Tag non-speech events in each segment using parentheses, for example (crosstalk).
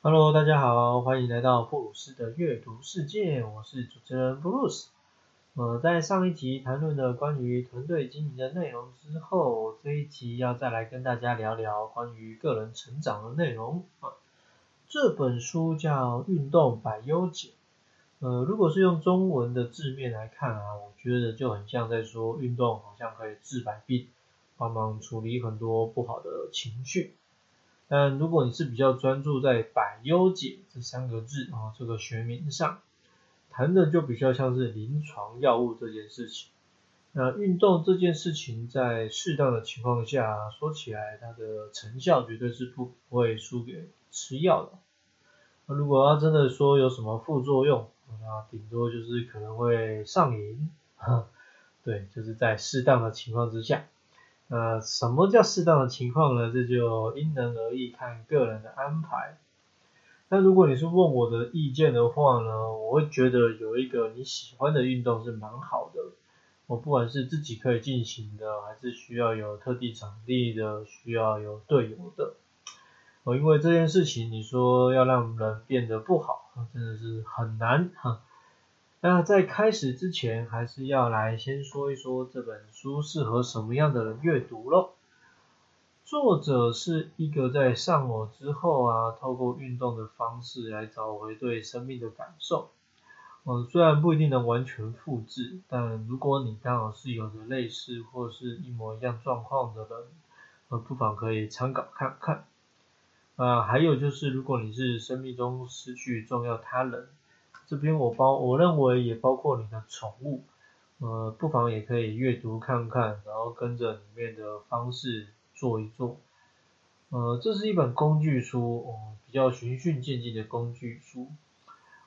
Hello，大家好，欢迎来到布鲁斯的阅读世界，我是主持人布鲁斯。呃，在上一集谈论了关于团队经营的内容之后，这一集要再来跟大家聊聊关于个人成长的内容啊。这本书叫《运动百优解》，呃，如果是用中文的字面来看啊，我觉得就很像在说运动好像可以治百病，帮忙处理很多不好的情绪。但如果你是比较专注在“百优解”这三个字啊这个学名上。谈的就比较像是临床药物这件事情。那运动这件事情，在适当的情况下，说起来它的成效绝对是不会输给吃药的。那如果要真的说有什么副作用，那顶多就是可能会上瘾。(laughs) 对，就是在适当的情况之下。那什么叫适当的情况呢？这就因人而异，看个人的安排。那如果你是问我的意见的话呢，我会觉得有一个你喜欢的运动是蛮好的。我不管是自己可以进行的，还是需要有特地场地的，需要有队友的。哦，因为这件事情，你说要让人变得不好，真的是很难哈。那在开始之前，还是要来先说一说这本书适合什么样的人阅读咯。作者是一个在上我之后啊，透过运动的方式来找回对生命的感受。嗯，虽然不一定能完全复制，但如果你刚好是有着类似或是一模一样状况的人，呃，不妨可以参考看看。啊，还有就是如果你是生命中失去重要他人，这边我包我认为也包括你的宠物，呃，不妨也可以阅读看看，然后跟着里面的方式。做一做，呃，这是一本工具书，哦，比较循序渐进的工具书。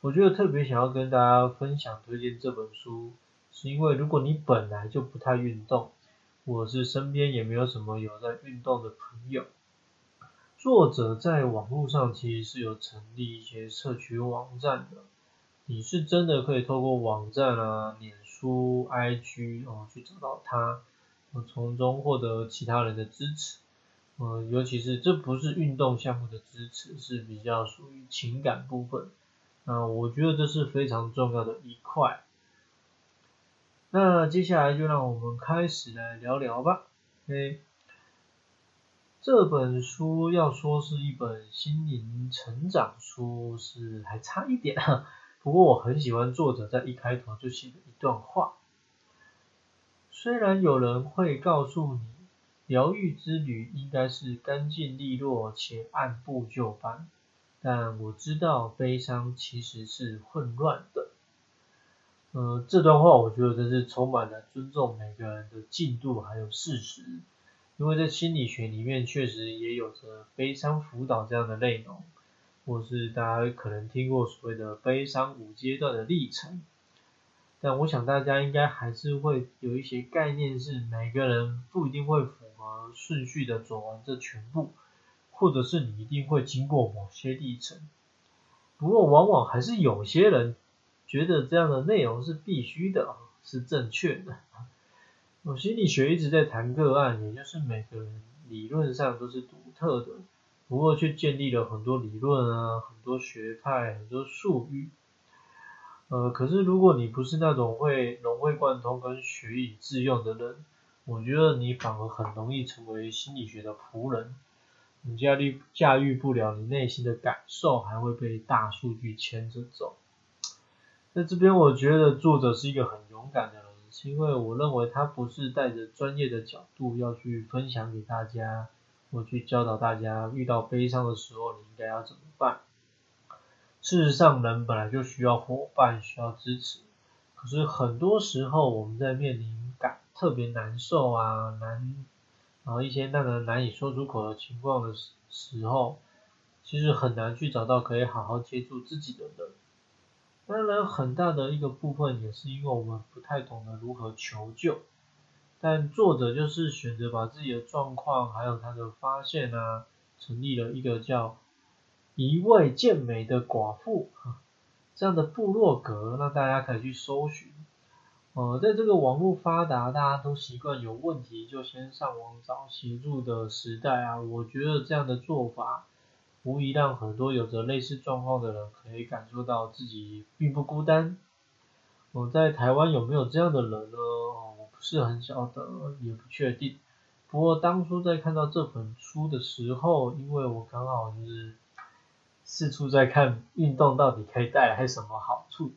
我觉得特别想要跟大家分享推荐这本书，是因为如果你本来就不太运动，或是身边也没有什么有在运动的朋友，作者在网络上其实是有成立一些社群网站的，你是真的可以透过网站啊、脸书、IG 哦去找到他。从中获得其他人的支持，嗯，尤其是这不是运动项目的支持，是比较属于情感部分，那我觉得这是非常重要的一块。那接下来就让我们开始来聊聊吧。OK，这本书要说是一本心灵成长书，是还差一点，不过我很喜欢作者在一开头就写的一段话。虽然有人会告诉你，疗愈之旅应该是干净利落且按部就班，但我知道悲伤其实是混乱的。呃，这段话我觉得真是充满了尊重每个人的进度还有事实，因为在心理学里面确实也有着悲伤辅导这样的内容，或是大家可能听过所谓的悲伤五阶段的历程。但我想大家应该还是会有一些概念，是每个人不一定会符合顺序的走完这全部，或者是你一定会经过某些历程。不过往往还是有些人觉得这样的内容是必须的，是正确的。我心理学一直在谈个案，也就是每个人理论上都是独特的，不过却建立了很多理论啊，很多学派，很多术语。呃，可是如果你不是那种会融会贯通跟学以致用的人，我觉得你反而很容易成为心理学的仆人，你驾驭驾驭不了你内心的感受，还会被大数据牵着走。在这边，我觉得作者是一个很勇敢的人，是因为我认为他不是带着专业的角度要去分享给大家，我去教导大家遇到悲伤的时候你应该要怎么办。事实上，人本来就需要伙伴，需要支持。可是很多时候，我们在面临感特别难受啊，难，然后一些让人难以说出口的情况的时时候，其实很难去找到可以好好接住自己的人。当然，很大的一个部分也是因为我们不太懂得如何求救。但作者就是选择把自己的状况，还有他的发现啊，成立了一个叫。一位健美的寡妇，这样的部落格，那大家可以去搜寻。呃，在这个网络发达，大家都习惯有问题就先上网找协助的时代啊，我觉得这样的做法，无疑让很多有着类似状况的人可以感受到自己并不孤单。我在台湾有没有这样的人呢？是很晓得，也不确定。不过当初在看到这本书的时候，因为我刚好就是四处在看运动到底可以带来什么好处，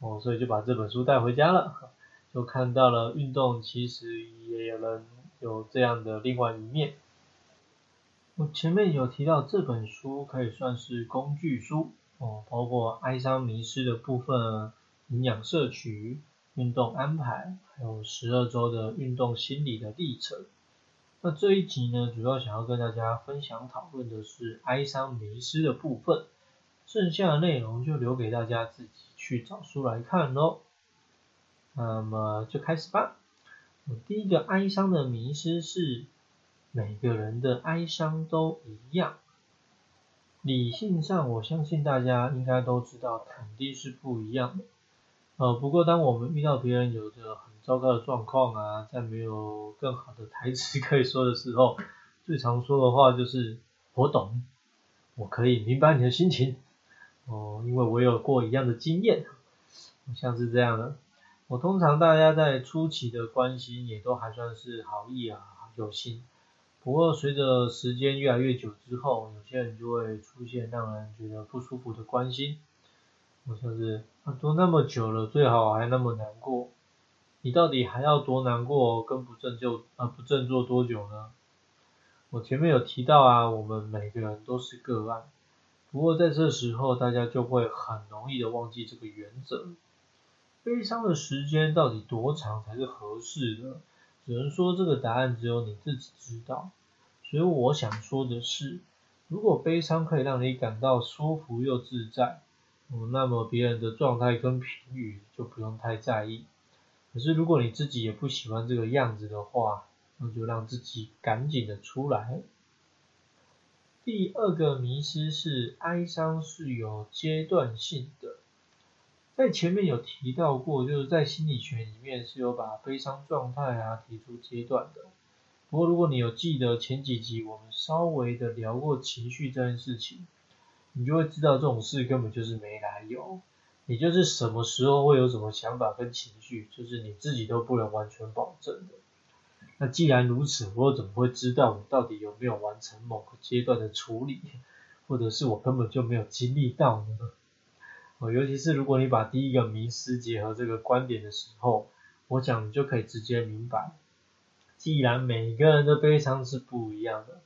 哦，所以就把这本书带回家了，就看到了运动其实也有人有这样的另外一面。我前面有提到这本书可以算是工具书哦，包括哀伤迷失的部分、营养摄取、运动安排，还有十二周的运动心理的历程。那这一集呢，主要想要跟大家分享讨论的是哀伤迷失的部分，剩下的内容就留给大家自己去找书来看喽。那么就开始吧。第一个哀伤的迷失是每个人的哀伤都一样，理性上我相信大家应该都知道肯定是不一样的。呃，不过当我们遇到别人有着很糟糕的状况啊，在没有更好的台词可以说的时候，最常说的话就是“我懂，我可以明白你的心情”。哦，因为我有过一样的经验，像是这样的。我通常大家在初期的关心也都还算是好意啊，有心。不过随着时间越来越久之后，有些人就会出现让人觉得不舒服的关心。我像是啊，都那么久了，最好还那么难过。你到底还要多难过，跟不振就啊不振作多久呢？我前面有提到啊，我们每个人都是个案，不过在这时候大家就会很容易的忘记这个原则。悲伤的时间到底多长才是合适的？只能说这个答案只有你自己知道。所以我想说的是，如果悲伤可以让你感到舒服又自在，那么别人的状态跟评语就不用太在意。可是如果你自己也不喜欢这个样子的话，那就让自己赶紧的出来。第二个迷失是哀伤是有阶段性的，在前面有提到过，就是在心理学里面是有把悲伤状态啊提出阶段的。不过如果你有记得前几集我们稍微的聊过情绪这件事情，你就会知道这种事根本就是没来由。你就是什么时候会有什么想法跟情绪，就是你自己都不能完全保证的。那既然如此，我又怎么会知道我到底有没有完成某个阶段的处理，或者是我根本就没有经历到呢？哦，尤其是如果你把第一个迷失结合这个观点的时候，我讲你就可以直接明白，既然每个人的悲伤是不一样的，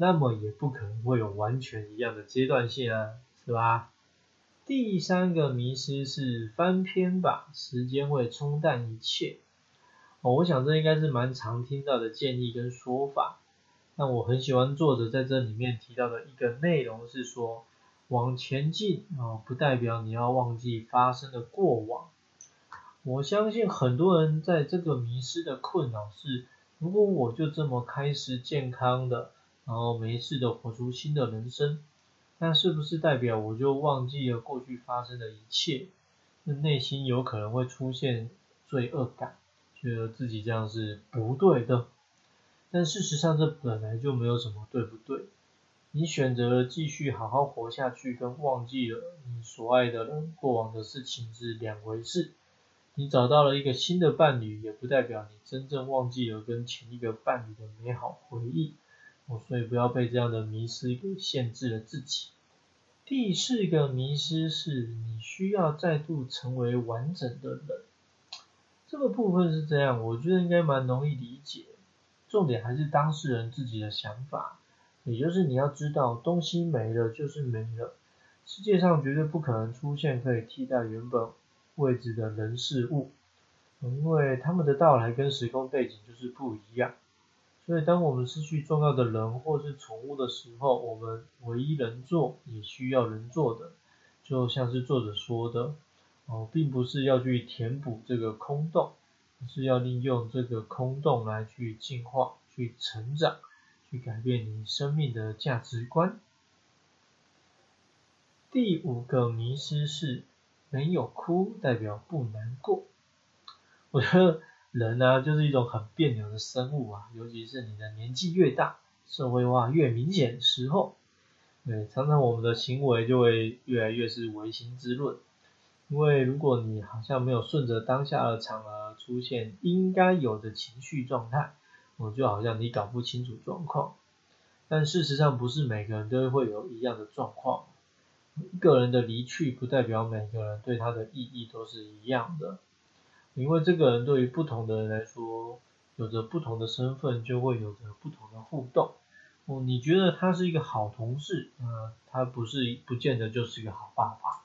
那么也不可能会有完全一样的阶段性啊，是吧？第三个迷失是翻篇吧，时间会冲淡一切。哦，我想这应该是蛮常听到的建议跟说法。那我很喜欢作者在这里面提到的一个内容是说，往前进啊，不代表你要忘记发生的过往。我相信很多人在这个迷失的困扰是，如果我就这么开始健康的，然后没事的活出新的人生。那是不是代表我就忘记了过去发生的一切？那内心有可能会出现罪恶感，觉得自己这样是不对的。但事实上，这本来就没有什么对不对。你选择了继续好好活下去，跟忘记了你所爱的人、过往的事情是两回事。你找到了一个新的伴侣，也不代表你真正忘记了跟前一个伴侣的美好回忆。所以不要被这样的迷失给限制了自己。第四个迷失是你需要再度成为完整的人。这个部分是这样，我觉得应该蛮容易理解。重点还是当事人自己的想法，也就是你要知道，东西没了就是没了，世界上绝对不可能出现可以替代原本位置的人事物，因为他们的到来跟时空背景就是不一样。所以，当我们失去重要的人或是宠物的时候，我们唯一能做也需要人做的，就像是作者说的，哦，并不是要去填补这个空洞，而是要利用这个空洞来去进化、去成长、去改变你生命的价值观。第五个迷失是，没有哭代表不难过。我觉得。人呢，就是一种很别扭的生物啊，尤其是你的年纪越大，社会化越明显的时候，对，常常我们的行为就会越来越是唯心之论，因为如果你好像没有顺着当下的场合出现应该有的情绪状态，我就好像你搞不清楚状况。但事实上不是每个人都会有一样的状况，一个人的离去不代表每个人对他的意义都是一样的，因为这个人对于不同的人来说，有着不同的身份，就会有着不同的互动。哦，你觉得他是一个好同事，呃，他不是不见得就是一个好爸爸。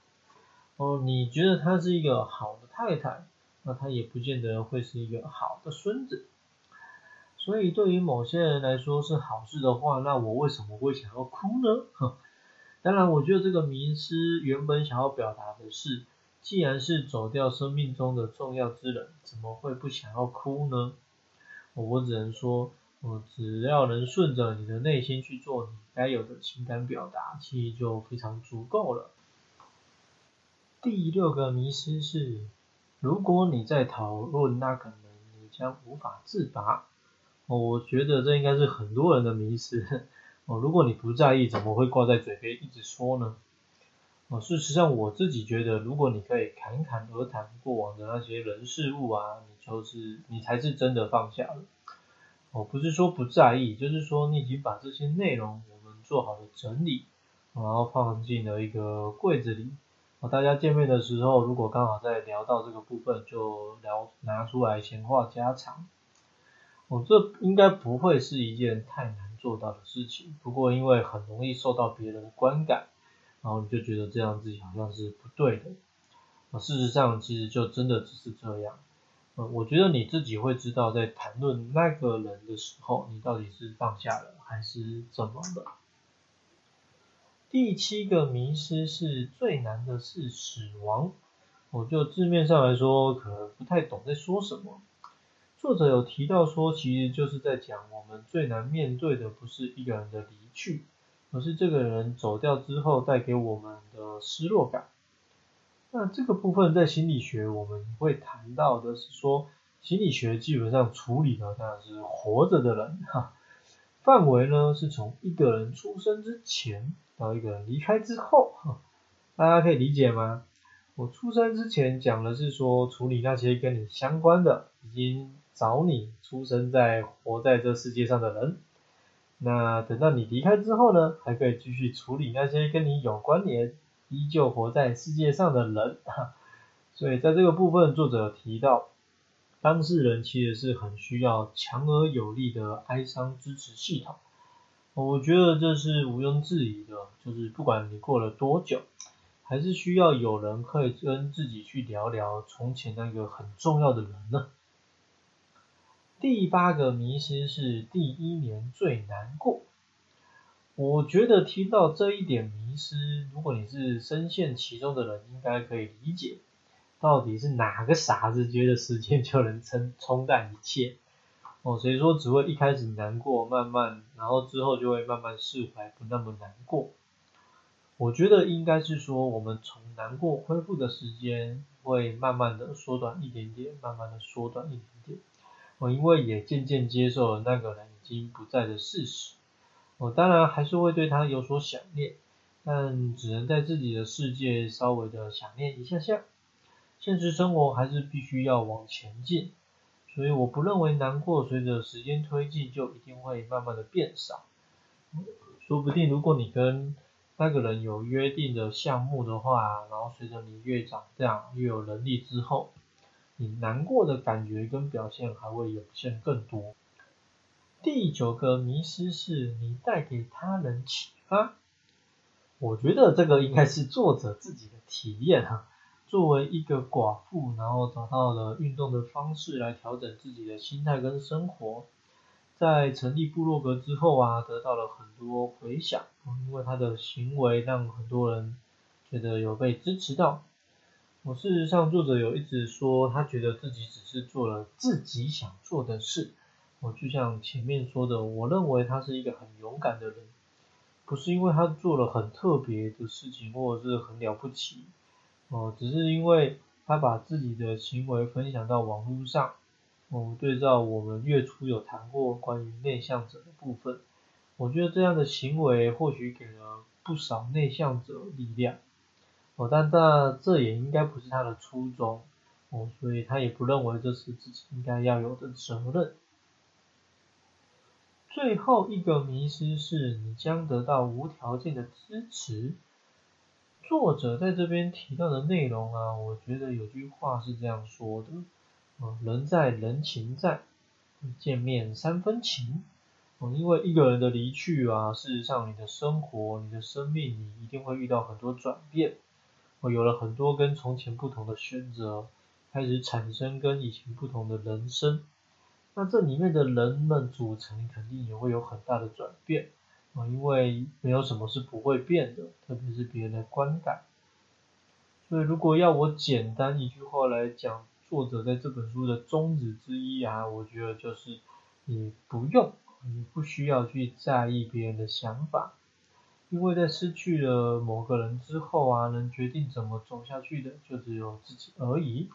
哦，你觉得他是一个好的太太，那他也不见得会是一个好的孙子。所以对于某些人来说是好事的话，那我为什么会想要哭呢？哼 (laughs) 当然，我觉得这个迷失原本想要表达的是，既然是走掉生命中的重要之人，怎么会不想要哭呢？我只能说。我只要能顺着你的内心去做你该有的情感表达，其实就非常足够了。第六个迷失是，如果你在讨论那个人，你将无法自拔。哦，我觉得这应该是很多人的迷失。(laughs) 哦，如果你不在意，怎么会挂在嘴边一直说呢？哦，事实上我自己觉得，如果你可以侃侃而谈过往的那些人事物啊，你就是你才是真的放下了。我不是说不在意，就是说你已经把这些内容我们做好了整理，然后放进了一个柜子里。大家见面的时候，如果刚好在聊到这个部分，就聊拿出来闲话家常。哦，这应该不会是一件太难做到的事情。不过因为很容易受到别人的观感，然后你就觉得这样自己好像是不对的。啊，事实上其实就真的只是这样。呃，我觉得你自己会知道，在谈论那个人的时候，你到底是放下了还是怎么了。第七个迷失是最难的是死亡。我就字面上来说，可能不太懂在说什么。作者有提到说，其实就是在讲我们最难面对的不是一个人的离去，而是这个人走掉之后带给我们的失落感。那这个部分在心理学我们会谈到的是说，心理学基本上处理的当然是活着的人哈，范围呢是从一个人出生之前到一个人离开之后哈，大家可以理解吗？我出生之前讲的是说处理那些跟你相关的，已经早你出生在活在这世界上的人，那等到你离开之后呢，还可以继续处理那些跟你有关联。依旧活在世界上的人，(laughs) 所以在这个部分，作者提到，当事人其实是很需要强而有力的哀伤支持系统。我觉得这是毋庸置疑的，就是不管你过了多久，还是需要有人可以跟自己去聊聊从前那个很重要的人呢。第八个迷失是第一年最难过。我觉得听到这一点迷失，如果你是深陷其中的人，应该可以理解，到底是哪个傻子觉得时间就能冲冲淡一切？哦，所以说只会一开始难过，慢慢，然后之后就会慢慢释怀，不那么难过。我觉得应该是说，我们从难过恢复的时间会慢慢的缩短一点点，慢慢的缩短一点点。我因为也渐渐接受了那个人已经不在的事实。我当然还是会对他有所想念，但只能在自己的世界稍微的想念一下下。现实生活还是必须要往前进，所以我不认为难过随着时间推进就一定会慢慢的变少。说不定如果你跟那个人有约定的项目的话，然后随着你越长大越有能力之后，你难过的感觉跟表现还会涌现更多。第九个迷失是你带给他人启发，我觉得这个应该是作者自己的体验哈。作为一个寡妇，然后找到了运动的方式来调整自己的心态跟生活，在成立部落格之后啊，得到了很多回响，因为他的行为让很多人觉得有被支持到。我事实上，作者有一直说，他觉得自己只是做了自己想做的事。我就像前面说的，我认为他是一个很勇敢的人，不是因为他做了很特别的事情或者是很了不起，哦，只是因为他把自己的行为分享到网络上，哦，对照我们月初有谈过关于内向者的部分，我觉得这样的行为或许给了不少内向者力量。哦，但这这也应该不是他的初衷。哦，所以他也不认为这是自己应该要有的责任。最后一个迷失是你将得到无条件的支持。作者在这边提到的内容啊，我觉得有句话是这样说的：，啊，人在人情在，见面三分情。哦，因为一个人的离去啊，事实上你的生活、你的生命，你一定会遇到很多转变。哦，有了很多跟从前不同的选择，开始产生跟以前不同的人生。那这里面的人们组成肯定也会有很大的转变。啊，因为没有什么是不会变的，特别是别人的观感。所以如果要我简单一句话来讲，作者在这本书的宗旨之一啊，我觉得就是你不用，你不需要去在意别人的想法，因为在失去了某个人之后啊，能决定怎么走下去的就只有自己而已。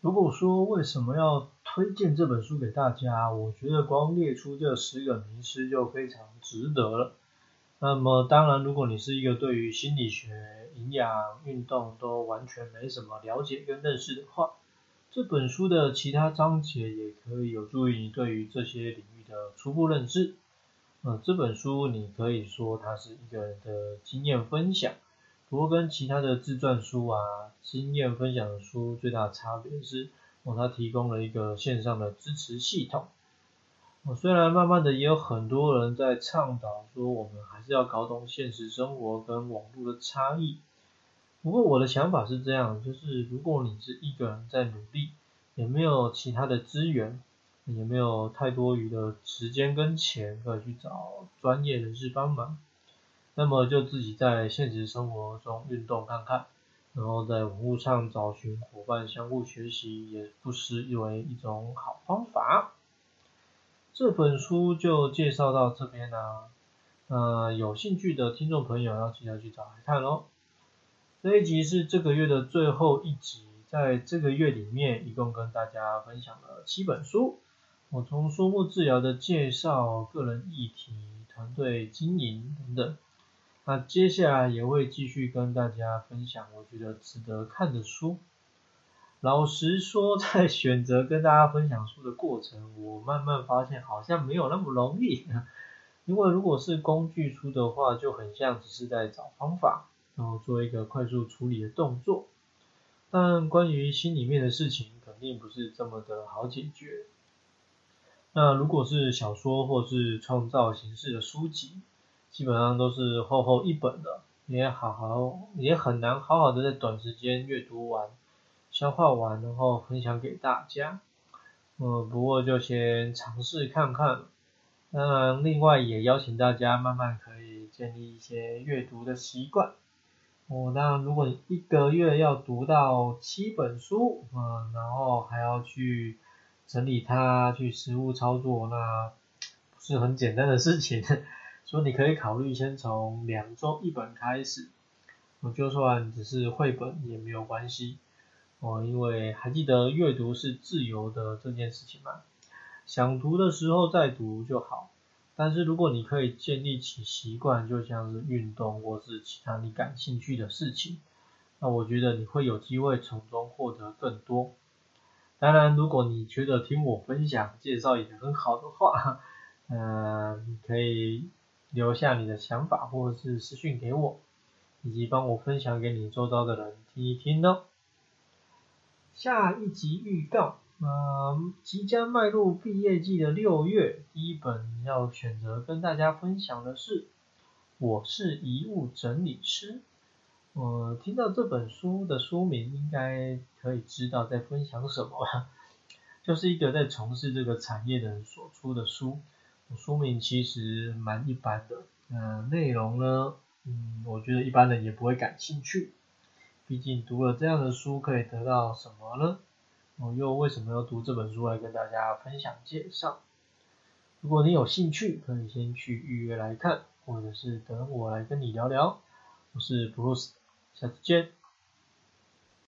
如果说为什么要推荐这本书给大家，我觉得光列出这十个名师就非常值得了。那么当然，如果你是一个对于心理学、营养、运动都完全没什么了解跟认识的话，这本书的其他章节也可以有助于你对于这些领域的初步认知。呃，这本书你可以说它是一个人的经验分享。不过跟其他的自传书啊、经验分享的书最大的差别是，哦，它提供了一个线上的支持系统。哦，虽然慢慢的也有很多人在倡导说，我们还是要搞懂现实生活跟网络的差异。不过我的想法是这样，就是如果你是一个人在努力，也没有其他的资源，也没有太多余的时间跟钱可以去找专业人士帮忙。那么就自己在现实生活中运动看看，然后在网络上找寻伙伴相互学习，也不失为一种好方法。这本书就介绍到这边啦，呃，有兴趣的听众朋友要记得去找来看喽。这一集是这个月的最后一集，在这个月里面，一共跟大家分享了七本书，我从书目治疗的介绍、个人议题、团队经营等等。那接下来也会继续跟大家分享我觉得值得看的书。老实说，在选择跟大家分享书的过程，我慢慢发现好像没有那么容易。因为如果是工具书的话，就很像只是在找方法，然后做一个快速处理的动作。但关于心里面的事情，肯定不是这么的好解决。那如果是小说或是创造形式的书籍，基本上都是厚厚一本的，也好好也很难好好的在短时间阅读完、消化完，然后分享给大家。嗯，不过就先尝试看看。当然，另外也邀请大家慢慢可以建立一些阅读的习惯。哦，当然，如果你一个月要读到七本书，嗯，然后还要去整理它、去实物操作，那 (tsk) 不是很简单的事情。(laughs) 所以你可以考虑先从两周一本开始，我就算只是绘本也没有关系，哦，因为还记得阅读是自由的这件事情吗？想读的时候再读就好。但是如果你可以建立起习惯，就像是运动或是其他你感兴趣的事情，那我觉得你会有机会从中获得更多。当然，如果你觉得听我分享介绍也很好的话，(laughs) 呃，你可以。留下你的想法，或者是私讯给我，以及帮我分享给你周遭的人听一听哦。下一集预告，嗯，即将迈入毕业季的六月，第一本要选择跟大家分享的是《我是遗物整理师》。我听到这本书的书名，应该可以知道在分享什么了，(laughs) 就是一个在从事这个产业的人所出的书。书名其实蛮一般的，嗯，内容呢，嗯，我觉得一般人也不会感兴趣。毕竟读了这样的书可以得到什么呢？我又为什么要读这本书来跟大家分享介绍？如果你有兴趣，可以先去预约来看，或者是等我来跟你聊聊。我是 Bruce，下次见。